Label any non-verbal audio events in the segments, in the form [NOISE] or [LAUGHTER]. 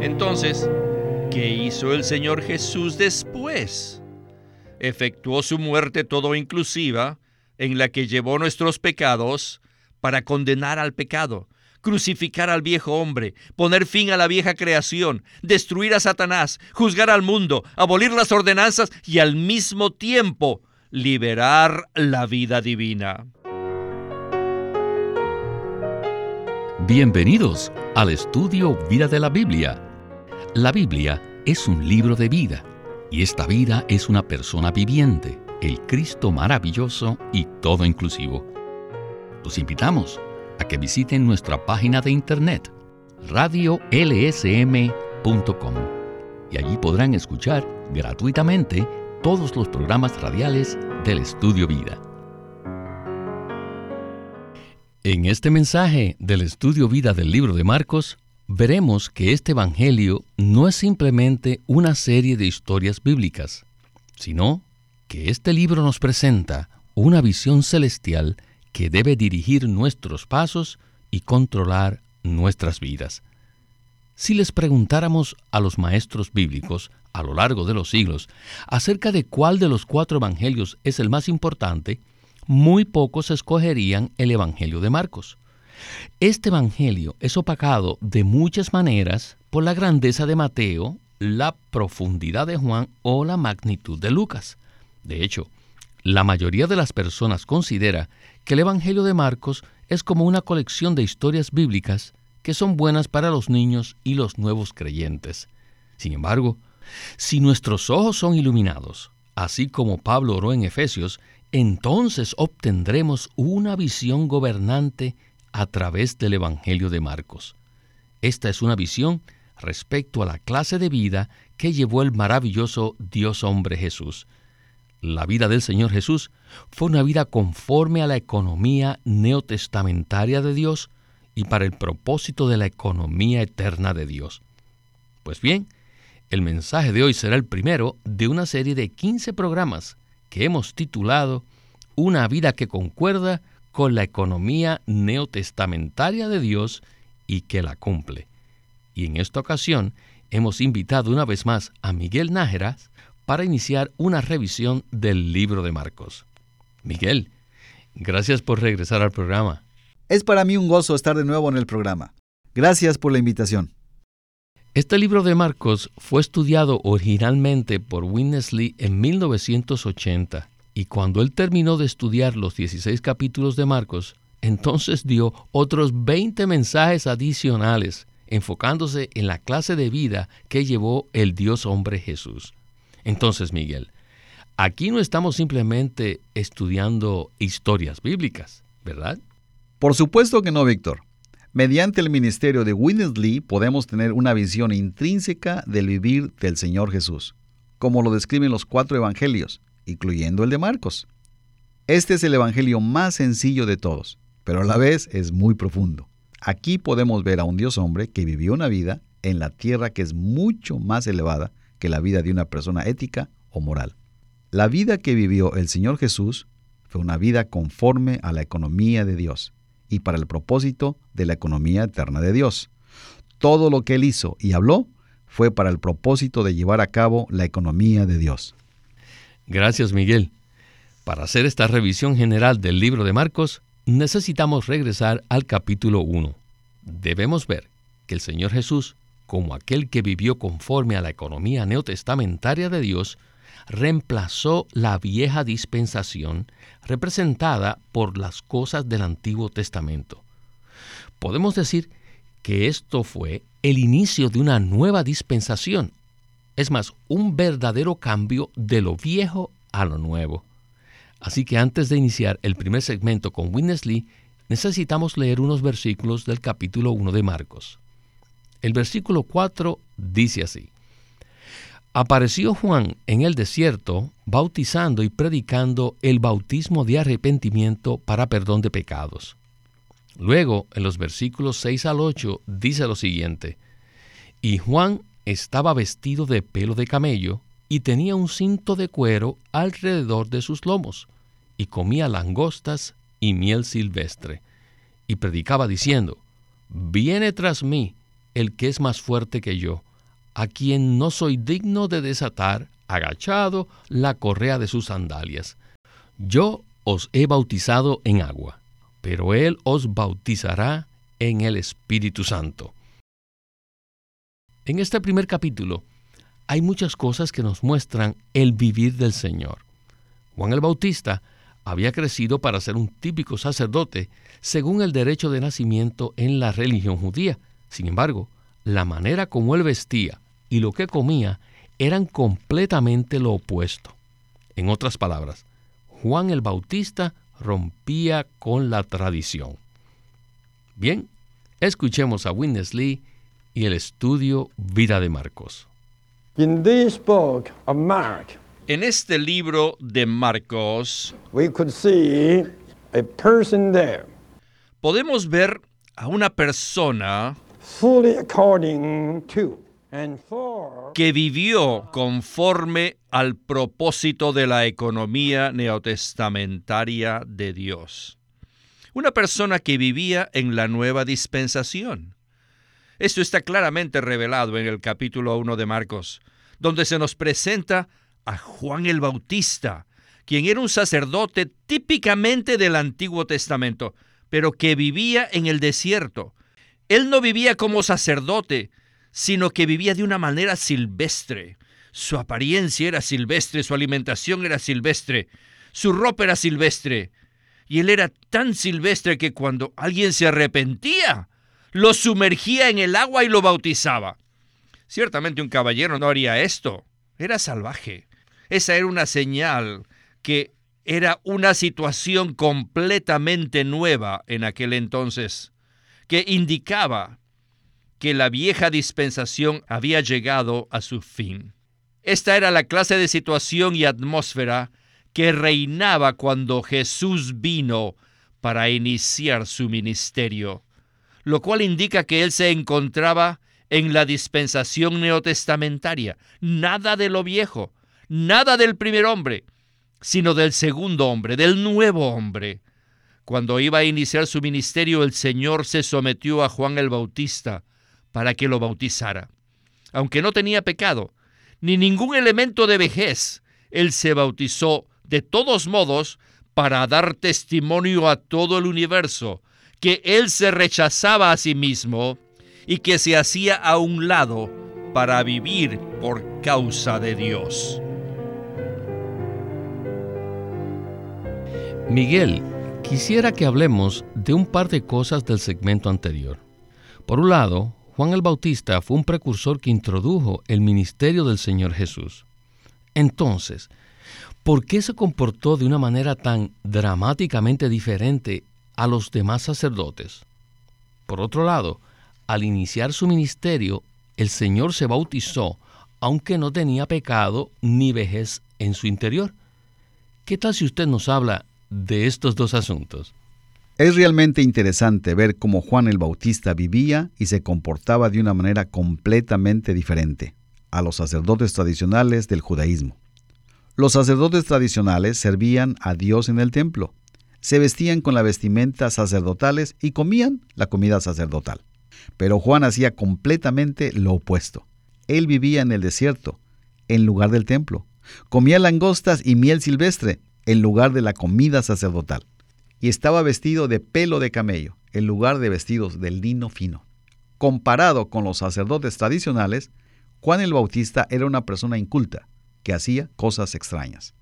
Entonces, ¿qué hizo el Señor Jesús después? Efectuó su muerte todo inclusiva, en la que llevó nuestros pecados para condenar al pecado, crucificar al viejo hombre, poner fin a la vieja creación, destruir a Satanás, juzgar al mundo, abolir las ordenanzas y al mismo tiempo liberar la vida divina. Bienvenidos al estudio Vida de la Biblia. La Biblia es un libro de vida y esta vida es una persona viviente, el Cristo maravilloso y todo inclusivo. Los invitamos a que visiten nuestra página de internet radiolsm.com y allí podrán escuchar gratuitamente todos los programas radiales del Estudio Vida. En este mensaje del Estudio Vida del libro de Marcos, veremos que este Evangelio no es simplemente una serie de historias bíblicas, sino que este libro nos presenta una visión celestial que debe dirigir nuestros pasos y controlar nuestras vidas. Si les preguntáramos a los maestros bíblicos a lo largo de los siglos acerca de cuál de los cuatro evangelios es el más importante, muy pocos escogerían el Evangelio de Marcos. Este Evangelio es opacado de muchas maneras por la grandeza de Mateo, la profundidad de Juan o la magnitud de Lucas. De hecho, la mayoría de las personas considera que el Evangelio de Marcos es como una colección de historias bíblicas que son buenas para los niños y los nuevos creyentes. Sin embargo, si nuestros ojos son iluminados, así como Pablo oró en Efesios, entonces obtendremos una visión gobernante a través del Evangelio de Marcos. Esta es una visión respecto a la clase de vida que llevó el maravilloso Dios hombre Jesús. La vida del Señor Jesús fue una vida conforme a la economía neotestamentaria de Dios y para el propósito de la economía eterna de Dios. Pues bien, el mensaje de hoy será el primero de una serie de 15 programas que hemos titulado Una vida que concuerda con la economía neotestamentaria de Dios y que la cumple. Y en esta ocasión hemos invitado una vez más a Miguel Nájera para iniciar una revisión del libro de Marcos. Miguel, gracias por regresar al programa. Es para mí un gozo estar de nuevo en el programa. Gracias por la invitación. Este libro de Marcos fue estudiado originalmente por Winnesley en 1980 y cuando él terminó de estudiar los 16 capítulos de Marcos, entonces dio otros 20 mensajes adicionales, enfocándose en la clase de vida que llevó el Dios hombre Jesús. Entonces, Miguel, aquí no estamos simplemente estudiando historias bíblicas, ¿verdad? Por supuesto que no, Víctor. Mediante el ministerio de Winnesley podemos tener una visión intrínseca del vivir del Señor Jesús, como lo describen los cuatro evangelios, incluyendo el de Marcos. Este es el Evangelio más sencillo de todos, pero a la vez es muy profundo. Aquí podemos ver a un Dios hombre que vivió una vida en la tierra que es mucho más elevada que la vida de una persona ética o moral. La vida que vivió el Señor Jesús fue una vida conforme a la economía de Dios y para el propósito de la economía eterna de Dios. Todo lo que él hizo y habló fue para el propósito de llevar a cabo la economía de Dios. Gracias, Miguel. Para hacer esta revisión general del libro de Marcos, necesitamos regresar al capítulo 1. Debemos ver que el Señor Jesús, como aquel que vivió conforme a la economía neotestamentaria de Dios, reemplazó la vieja dispensación representada por las cosas del Antiguo Testamento. Podemos decir que esto fue el inicio de una nueva dispensación, es más, un verdadero cambio de lo viejo a lo nuevo. Así que antes de iniciar el primer segmento con Winnesley, necesitamos leer unos versículos del capítulo 1 de Marcos. El versículo 4 dice así. Apareció Juan en el desierto, bautizando y predicando el bautismo de arrepentimiento para perdón de pecados. Luego, en los versículos 6 al 8, dice lo siguiente, Y Juan estaba vestido de pelo de camello y tenía un cinto de cuero alrededor de sus lomos, y comía langostas y miel silvestre, y predicaba diciendo, Viene tras mí el que es más fuerte que yo, a quien no soy digno de desatar, agachado, la correa de sus sandalias. Yo os he bautizado en agua, pero Él os bautizará en el Espíritu Santo. En este primer capítulo hay muchas cosas que nos muestran el vivir del Señor. Juan el Bautista había crecido para ser un típico sacerdote según el derecho de nacimiento en la religión judía. Sin embargo, la manera como él vestía y lo que comía eran completamente lo opuesto. En otras palabras, Juan el Bautista rompía con la tradición. Bien, escuchemos a Witness Lee y el estudio Vida de Marcos. en este libro de Marcos, podemos ver a una persona que vivió conforme al propósito de la economía neotestamentaria de Dios. Una persona que vivía en la nueva dispensación. Esto está claramente revelado en el capítulo 1 de Marcos, donde se nos presenta a Juan el Bautista, quien era un sacerdote típicamente del Antiguo Testamento, pero que vivía en el desierto. Él no vivía como sacerdote, sino que vivía de una manera silvestre. Su apariencia era silvestre, su alimentación era silvestre, su ropa era silvestre. Y él era tan silvestre que cuando alguien se arrepentía, lo sumergía en el agua y lo bautizaba. Ciertamente un caballero no haría esto. Era salvaje. Esa era una señal que era una situación completamente nueva en aquel entonces, que indicaba que la vieja dispensación había llegado a su fin. Esta era la clase de situación y atmósfera que reinaba cuando Jesús vino para iniciar su ministerio, lo cual indica que él se encontraba en la dispensación neotestamentaria, nada de lo viejo, nada del primer hombre, sino del segundo hombre, del nuevo hombre. Cuando iba a iniciar su ministerio, el Señor se sometió a Juan el Bautista, para que lo bautizara. Aunque no tenía pecado, ni ningún elemento de vejez, él se bautizó de todos modos para dar testimonio a todo el universo que él se rechazaba a sí mismo y que se hacía a un lado para vivir por causa de Dios. Miguel, quisiera que hablemos de un par de cosas del segmento anterior. Por un lado, Juan el Bautista fue un precursor que introdujo el ministerio del Señor Jesús. Entonces, ¿por qué se comportó de una manera tan dramáticamente diferente a los demás sacerdotes? Por otro lado, al iniciar su ministerio, el Señor se bautizó, aunque no tenía pecado ni vejez en su interior. ¿Qué tal si usted nos habla de estos dos asuntos? Es realmente interesante ver cómo Juan el Bautista vivía y se comportaba de una manera completamente diferente a los sacerdotes tradicionales del judaísmo. Los sacerdotes tradicionales servían a Dios en el templo, se vestían con la vestimenta sacerdotales y comían la comida sacerdotal. Pero Juan hacía completamente lo opuesto. Él vivía en el desierto, en lugar del templo. Comía langostas y miel silvestre, en lugar de la comida sacerdotal y estaba vestido de pelo de camello, en lugar de vestidos de lino fino. Comparado con los sacerdotes tradicionales, Juan el Bautista era una persona inculta, que hacía cosas extrañas.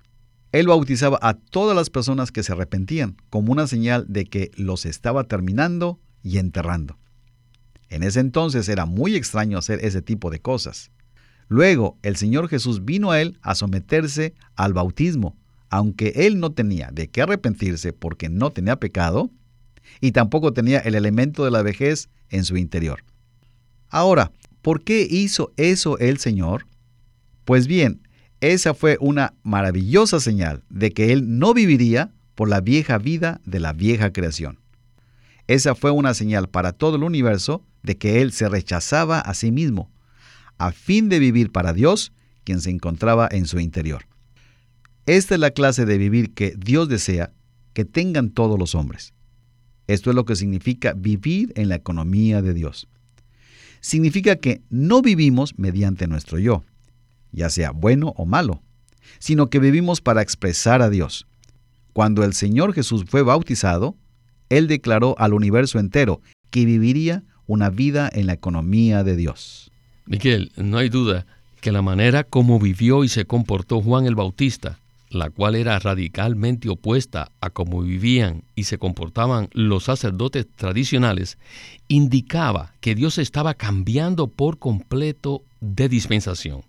Él bautizaba a todas las personas que se arrepentían como una señal de que los estaba terminando y enterrando. En ese entonces era muy extraño hacer ese tipo de cosas. Luego el Señor Jesús vino a él a someterse al bautismo aunque él no tenía de qué arrepentirse porque no tenía pecado, y tampoco tenía el elemento de la vejez en su interior. Ahora, ¿por qué hizo eso el Señor? Pues bien, esa fue una maravillosa señal de que él no viviría por la vieja vida de la vieja creación. Esa fue una señal para todo el universo de que él se rechazaba a sí mismo, a fin de vivir para Dios, quien se encontraba en su interior. Esta es la clase de vivir que Dios desea que tengan todos los hombres. Esto es lo que significa vivir en la economía de Dios. significa que no vivimos mediante nuestro yo, ya sea bueno o malo, sino que vivimos para expresar a Dios. Cuando el Señor Jesús fue bautizado, Él declaró al universo entero que viviría una vida en la economía de Dios. Miguel, no hay duda que la manera como vivió y se comportó Juan el Bautista, la cual era radicalmente opuesta a cómo vivían y se comportaban los sacerdotes tradicionales, indicaba que Dios estaba cambiando por completo de dispensación.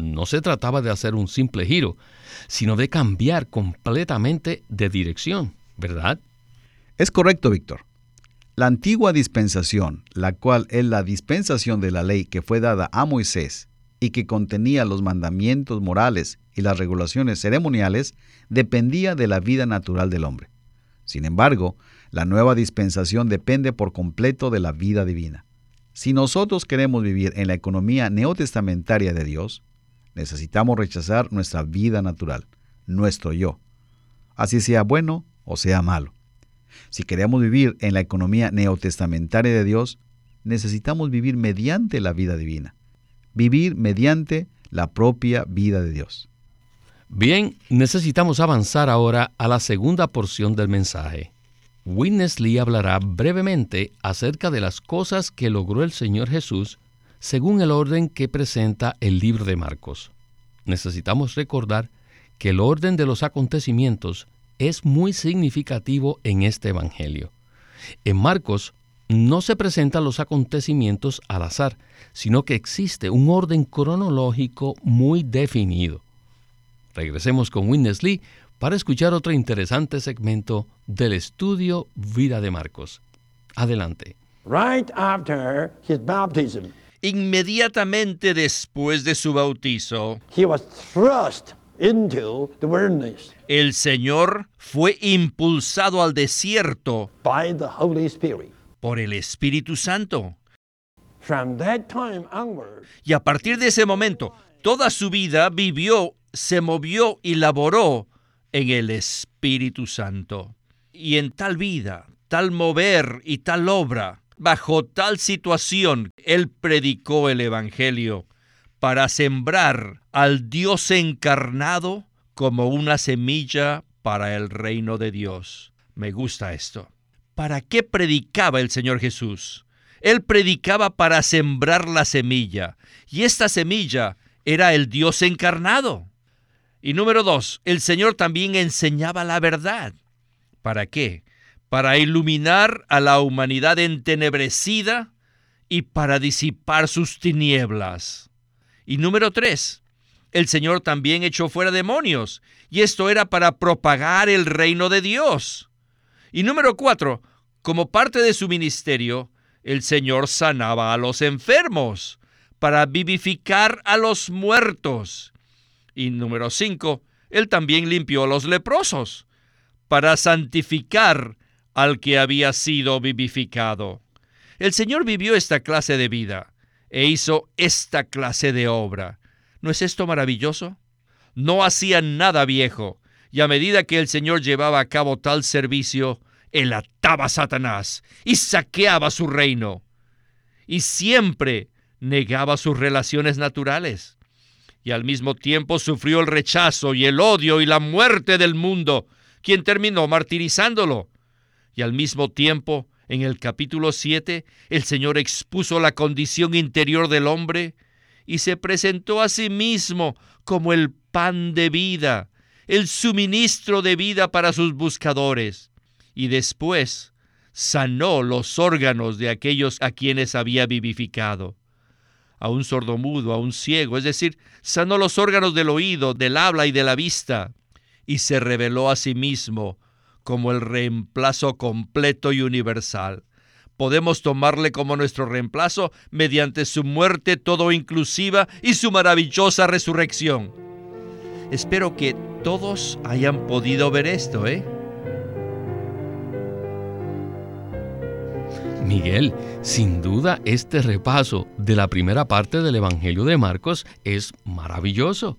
No se trataba de hacer un simple giro, sino de cambiar completamente de dirección, ¿verdad? Es correcto, Víctor. La antigua dispensación, la cual es la dispensación de la ley que fue dada a Moisés y que contenía los mandamientos morales y las regulaciones ceremoniales, dependía de la vida natural del hombre. Sin embargo, la nueva dispensación depende por completo de la vida divina. Si nosotros queremos vivir en la economía neotestamentaria de Dios, necesitamos rechazar nuestra vida natural, nuestro yo, así sea bueno o sea malo. Si queremos vivir en la economía neotestamentaria de Dios, necesitamos vivir mediante la vida divina, vivir mediante la propia vida de Dios. Bien, necesitamos avanzar ahora a la segunda porción del mensaje. Witness Lee hablará brevemente acerca de las cosas que logró el Señor Jesús según el orden que presenta el libro de Marcos. Necesitamos recordar que el orden de los acontecimientos es muy significativo en este Evangelio. En Marcos no se presentan los acontecimientos al azar, sino que existe un orden cronológico muy definido. Regresemos con Witness Lee para escuchar otro interesante segmento del estudio Vida de Marcos. Adelante. Right after his baptism, Inmediatamente después de su bautizo, he was thrust into the wilderness el Señor fue impulsado al desierto by the Holy Spirit. por el Espíritu Santo. From that time onward, Y a partir de ese momento, toda su vida vivió, se movió y laboró en el Espíritu Santo. Y en tal vida, tal mover y tal obra, bajo tal situación, Él predicó el Evangelio para sembrar al Dios encarnado como una semilla para el reino de Dios. Me gusta esto. ¿Para qué predicaba el Señor Jesús? Él predicaba para sembrar la semilla, y esta semilla era el Dios encarnado. Y número dos, el Señor también enseñaba la verdad. ¿Para qué? Para iluminar a la humanidad entenebrecida y para disipar sus tinieblas. Y número tres, el Señor también echó fuera demonios, y esto era para propagar el reino de Dios. Y número cuatro, como parte de su ministerio, el Señor sanaba a los enfermos, para vivificar a los muertos. Y número cinco, Él también limpió a los leprosos, para santificar al que había sido vivificado. El Señor vivió esta clase de vida e hizo esta clase de obra. ¿No es esto maravilloso? No hacía nada viejo, y a medida que el Señor llevaba a cabo tal servicio, él ataba a Satanás y saqueaba su reino. Y siempre negaba sus relaciones naturales. Y al mismo tiempo sufrió el rechazo y el odio y la muerte del mundo, quien terminó martirizándolo. Y al mismo tiempo, en el capítulo 7, el Señor expuso la condición interior del hombre y se presentó a sí mismo como el pan de vida, el suministro de vida para sus buscadores. Y después sanó los órganos de aquellos a quienes había vivificado. A un sordomudo, a un ciego, es decir, sanó los órganos del oído, del habla y de la vista, y se reveló a sí mismo como el reemplazo completo y universal. Podemos tomarle como nuestro reemplazo mediante su muerte todo inclusiva y su maravillosa resurrección. Espero que todos hayan podido ver esto, ¿eh? Miguel, sin duda este repaso de la primera parte del Evangelio de Marcos es maravilloso.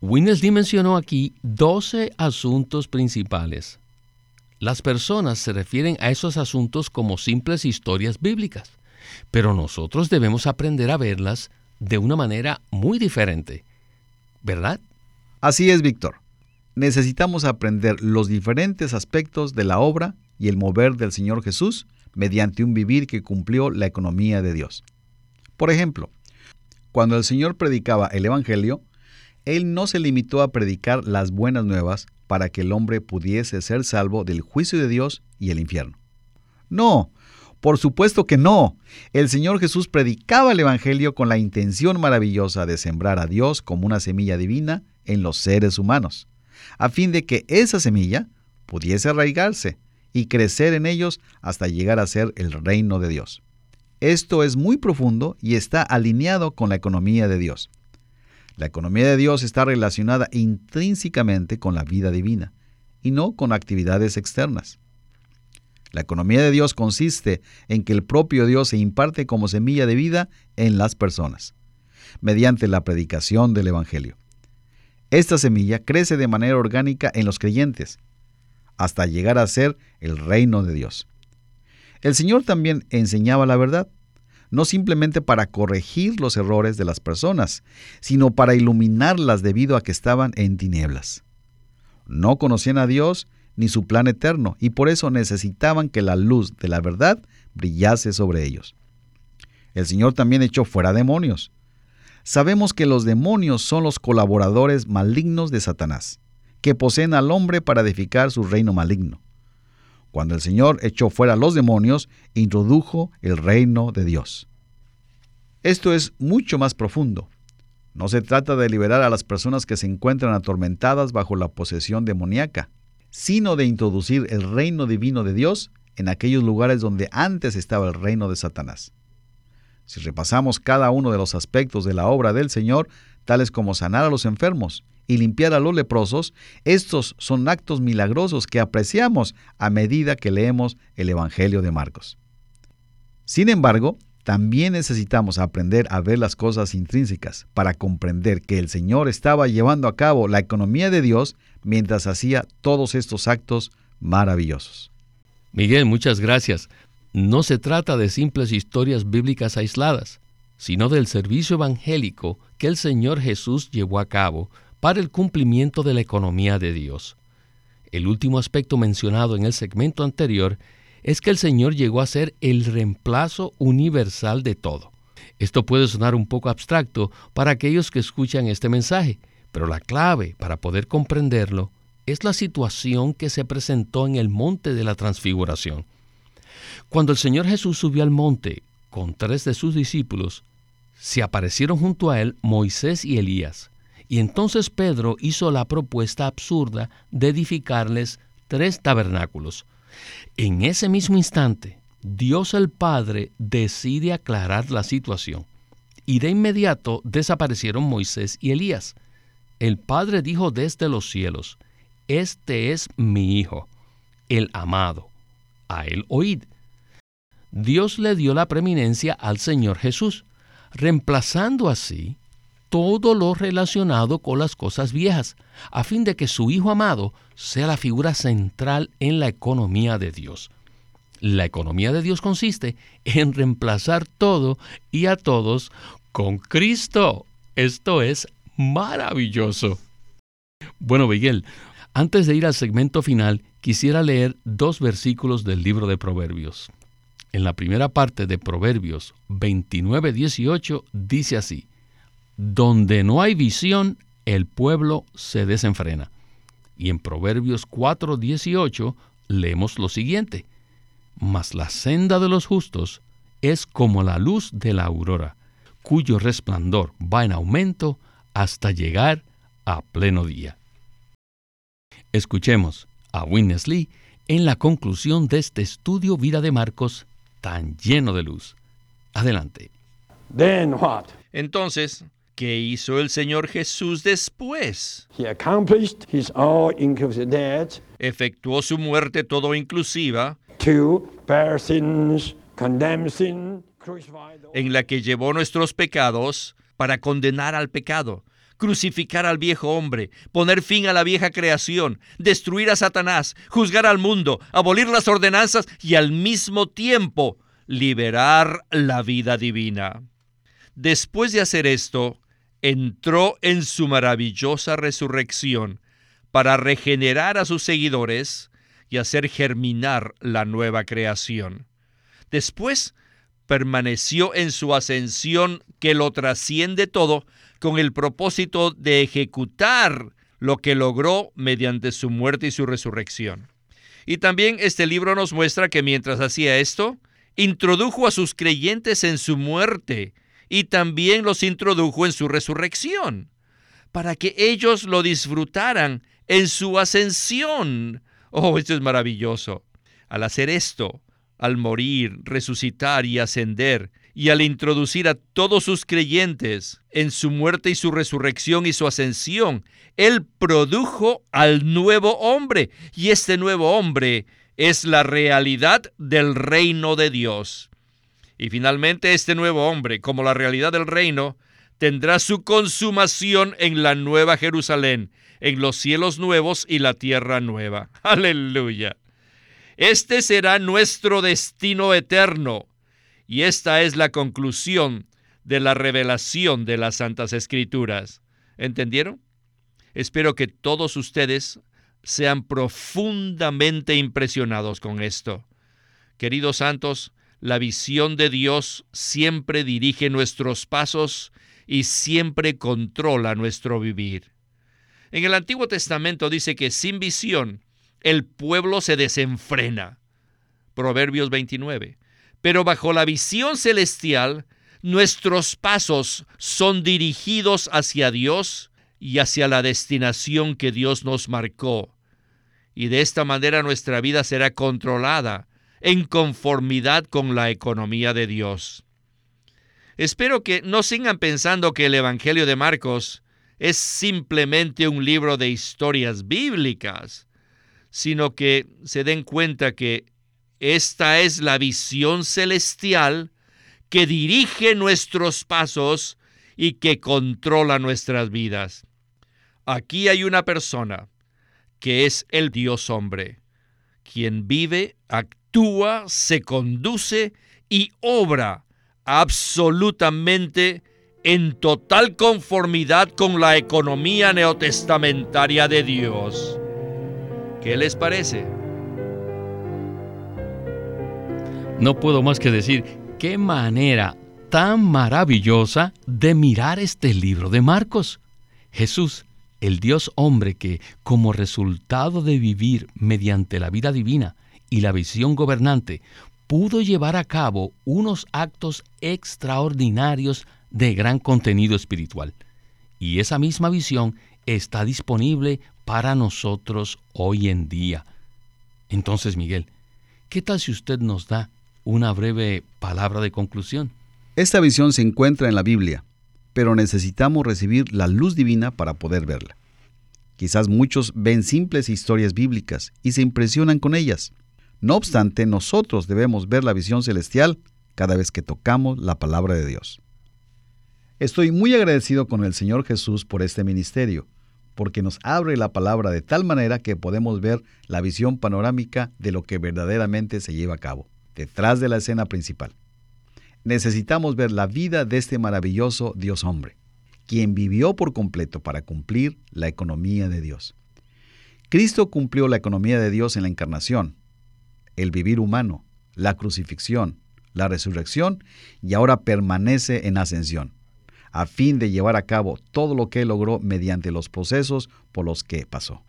Winnesley mencionó aquí 12 asuntos principales. Las personas se refieren a esos asuntos como simples historias bíblicas, Pero nosotros debemos aprender a verlas de una manera muy diferente, ¿verdad? Así es, Víctor. Necesitamos aprender los diferentes aspectos de la obra y el mover del Señor Jesús mediante un vivir que cumplió la economía de Dios. Por ejemplo, cuando el Señor predicaba el Evangelio, Él no se limitó a predicar las buenas nuevas para que el hombre pudiese ser salvo del juicio de Dios y el infierno. No, por supuesto que no. El Señor Jesús predicaba el Evangelio con la intención maravillosa de sembrar a Dios como una semilla divina en los seres humanos, a fin de que esa semilla pudiese arraigarse y crecer en ellos hasta llegar a ser el reino de Dios. Esto es muy profundo y está alineado con la economía de Dios. La economía de Dios está relacionada intrínsecamente con la vida divina y no con actividades externas. La economía de Dios consiste en que el propio Dios se imparte como semilla de vida en las personas, mediante la predicación del Evangelio. Esta semilla crece de manera orgánica en los creyentes hasta llegar a ser el reino de Dios. El Señor también enseñaba la verdad, no simplemente para corregir los errores de las personas, sino para iluminarlas debido a que estaban en tinieblas. No conocían a Dios ni su plan eterno y por eso necesitaban que la luz de la verdad brillase sobre ellos. El Señor también echó fuera demonios. Sabemos que los demonios son los colaboradores malignos de Satanás que poseen al hombre para edificar su reino maligno. Cuando el Señor echó fuera los demonios, introdujo el reino de Dios. Esto es mucho más profundo. No se trata de liberar a las personas que se encuentran atormentadas bajo la posesión demoníaca, sino de introducir el reino divino de Dios en aquellos lugares donde antes estaba el reino de Satanás. Si repasamos cada uno de los aspectos de la obra del Señor, tales como sanar a los enfermos, y limpiar a los leprosos, estos son actos milagrosos que apreciamos a medida que leemos el Evangelio de Marcos. Sin embargo, también necesitamos aprender a ver las cosas intrínsecas para comprender que el Señor estaba llevando a cabo la economía de Dios mientras hacía todos estos actos maravillosos. Miguel, muchas gracias. No se trata de simples historias bíblicas aisladas, sino del servicio evangélico que el Señor Jesús llevó a cabo para el cumplimiento de la economía de Dios. El último aspecto mencionado en el segmento anterior es que el Señor llegó a ser el reemplazo universal de todo. Esto puede sonar un poco abstracto para aquellos que escuchan este mensaje, pero la clave para poder comprenderlo es la situación que se presentó en el monte de la transfiguración. Cuando el Señor Jesús subió al monte con tres de sus discípulos, se aparecieron junto a él Moisés y Elías. Y entonces Pedro hizo la propuesta absurda de edificarles tres tabernáculos. En ese mismo instante, Dios el Padre decide aclarar la situación. Y de inmediato desaparecieron Moisés y Elías. El Padre dijo desde los cielos, Este es mi Hijo, el amado, a él oíd. Dios le dio la preeminencia al Señor Jesús, reemplazando así todo lo relacionado con las cosas viejas, a fin de que su Hijo amado sea la figura central en la economía de Dios. La economía de Dios consiste en reemplazar todo y a todos con Cristo. Esto es maravilloso. Bueno, Miguel, antes de ir al segmento final, quisiera leer dos versículos del libro de Proverbios. En la primera parte de Proverbios 29-18 dice así, donde no hay visión, el pueblo se desenfrena. Y en Proverbios 4:18 leemos lo siguiente, Mas la senda de los justos es como la luz de la aurora, cuyo resplandor va en aumento hasta llegar a pleno día. Escuchemos a Witness Lee en la conclusión de este estudio Vida de Marcos tan lleno de luz. Adelante. Then what? Entonces, ¿Qué hizo el Señor Jesús después? He accomplished his all-inclusive death Efectuó su muerte todo inclusiva, to bear sins, condemn sin, crucify the en la que llevó nuestros pecados para condenar al pecado, crucificar al viejo hombre, poner fin a la vieja creación, destruir a Satanás, juzgar al mundo, abolir las ordenanzas y al mismo tiempo liberar la vida divina. Después de hacer esto, entró en su maravillosa resurrección para regenerar a sus seguidores y hacer germinar la nueva creación. Después permaneció en su ascensión que lo trasciende todo con el propósito de ejecutar lo que logró mediante su muerte y su resurrección. Y también este libro nos muestra que mientras hacía esto, introdujo a sus creyentes en su muerte y también los introdujo en su resurrección, para que ellos lo disfrutaran en su ascensión. Oh, esto es maravilloso. Al hacer esto, al morir, resucitar y ascender, y al introducir a todos sus creyentes en su muerte y su resurrección y su ascensión, Él produjo al nuevo hombre, y este nuevo hombre es la realidad del reino de Dios. Y finalmente este nuevo hombre, como la realidad del reino, tendrá su consumación en la nueva Jerusalén, en los cielos nuevos y la tierra nueva. [LAUGHS] Aleluya. Este será nuestro destino eterno. Y esta es la conclusión de la revelación de las Santas Escrituras. ¿Entendieron? Espero que todos ustedes sean profundamente impresionados con esto. Queridos santos, la visión de Dios siempre dirige nuestros pasos y siempre controla nuestro vivir. En el Antiguo Testamento dice que sin visión el pueblo se desenfrena. Proverbios 29. Pero bajo la visión celestial, nuestros pasos son dirigidos hacia Dios y hacia la destinación que Dios nos marcó. Y de esta manera nuestra vida será controlada en conformidad con la economía de Dios. Espero que no sigan pensando que el Evangelio de Marcos es simplemente un libro de historias bíblicas, sino que se den cuenta que esta es la visión celestial que dirige nuestros pasos y que controla nuestras vidas. Aquí hay una persona que es el Dios hombre, quien vive, actúa, se conduce y obra absolutamente en total conformidad con la economía neotestamentaria de Dios. ¿Qué les parece? No puedo más que decir, qué manera tan maravillosa de mirar este libro de Marcos. Jesús el Dios hombre que, como resultado de vivir mediante la vida divina y la visión gobernante, pudo llevar a cabo unos actos extraordinarios de gran contenido espiritual. Y esa misma visión está disponible para nosotros hoy en día. Entonces, Miguel, ¿qué tal si usted nos da una breve palabra de conclusión? Esta visión se encuentra en la Biblia pero necesitamos recibir la luz divina para poder verla. Quizás muchos ven simples historias bíblicas y se impresionan con ellas. No obstante, nosotros debemos ver la visión celestial cada vez que tocamos la palabra de Dios. Estoy muy agradecido con el Señor Jesús por este ministerio, porque nos abre la palabra de tal manera que podemos ver la visión panorámica de lo que verdaderamente se lleva a cabo, detrás de la escena principal necesitamos ver la vida de este maravilloso Dios hombre, quien vivió por completo para cumplir la economía de Dios. Cristo cumplió la economía de Dios en la encarnación, el vivir humano, la crucifixión, la resurrección y ahora permanece en ascensión, a fin de llevar a cabo todo lo que logró mediante los procesos por los que pasó.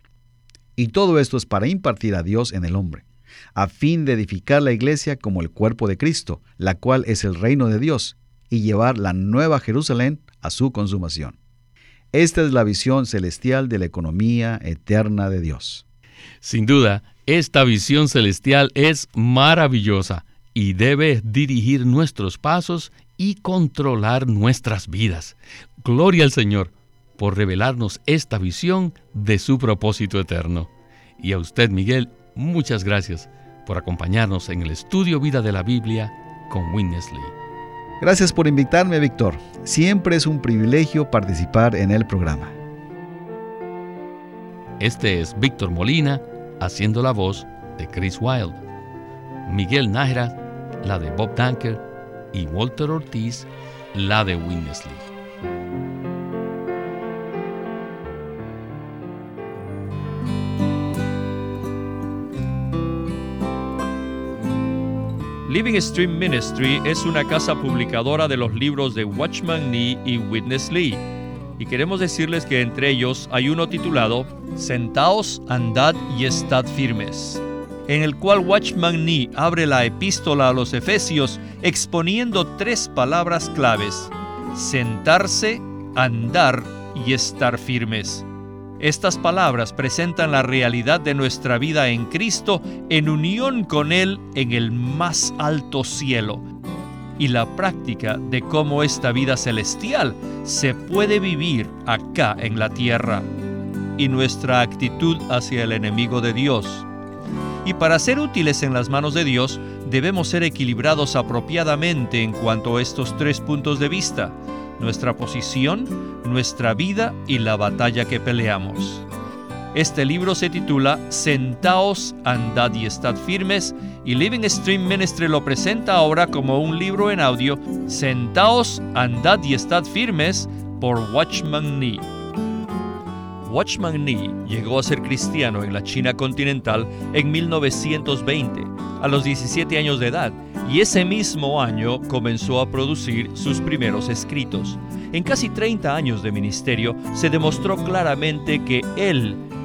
Y todo esto es para impartir a Dios en el hombre, a fin de edificar la iglesia como el cuerpo de Cristo, la cual es el reino de Dios, y llevar la nueva Jerusalén a su consumación. Esta es la visión celestial de la economía eterna de Dios. Sin duda, esta visión celestial es maravillosa y debe dirigir nuestros pasos y controlar nuestras vidas. Gloria al Señor por revelarnos esta visión de su propósito eterno. Y a usted, Miguel, Muchas gracias por acompañarnos en el estudio Vida de la Biblia con Witness Lee. Gracias por invitarme, Víctor. Siempre es un privilegio participar en el programa. Este es Víctor Molina haciendo la voz de Chris Wilde. Miguel Nájera la de Bob Dunker y Walter Ortiz la de Winnesley. Living Stream Ministry es una casa publicadora de los libros de Watchman Nee y Witness Lee. Y queremos decirles que entre ellos hay uno titulado Sentaos, andad y estad firmes, en el cual Watchman Nee abre la epístola a los Efesios exponiendo tres palabras claves, sentarse, andar y estar firmes. Estas palabras presentan la realidad de nuestra vida en Cristo en unión con Él en el más alto cielo y la práctica de cómo esta vida celestial se puede vivir acá en la tierra y nuestra actitud hacia el enemigo de Dios. Y para ser útiles en las manos de Dios, debemos ser equilibrados apropiadamente en cuanto a estos tres puntos de vista nuestra posición, nuestra vida y la batalla que peleamos. Este libro se titula Sentaos, andad y estad firmes y Living Stream Ministry lo presenta ahora como un libro en audio Sentaos, andad y estad firmes por Watchman Nee. Watchman Nee llegó a ser cristiano en la China continental en 1920, a los 17 años de edad, y ese mismo año comenzó a producir sus primeros escritos. En casi 30 años de ministerio se demostró claramente que él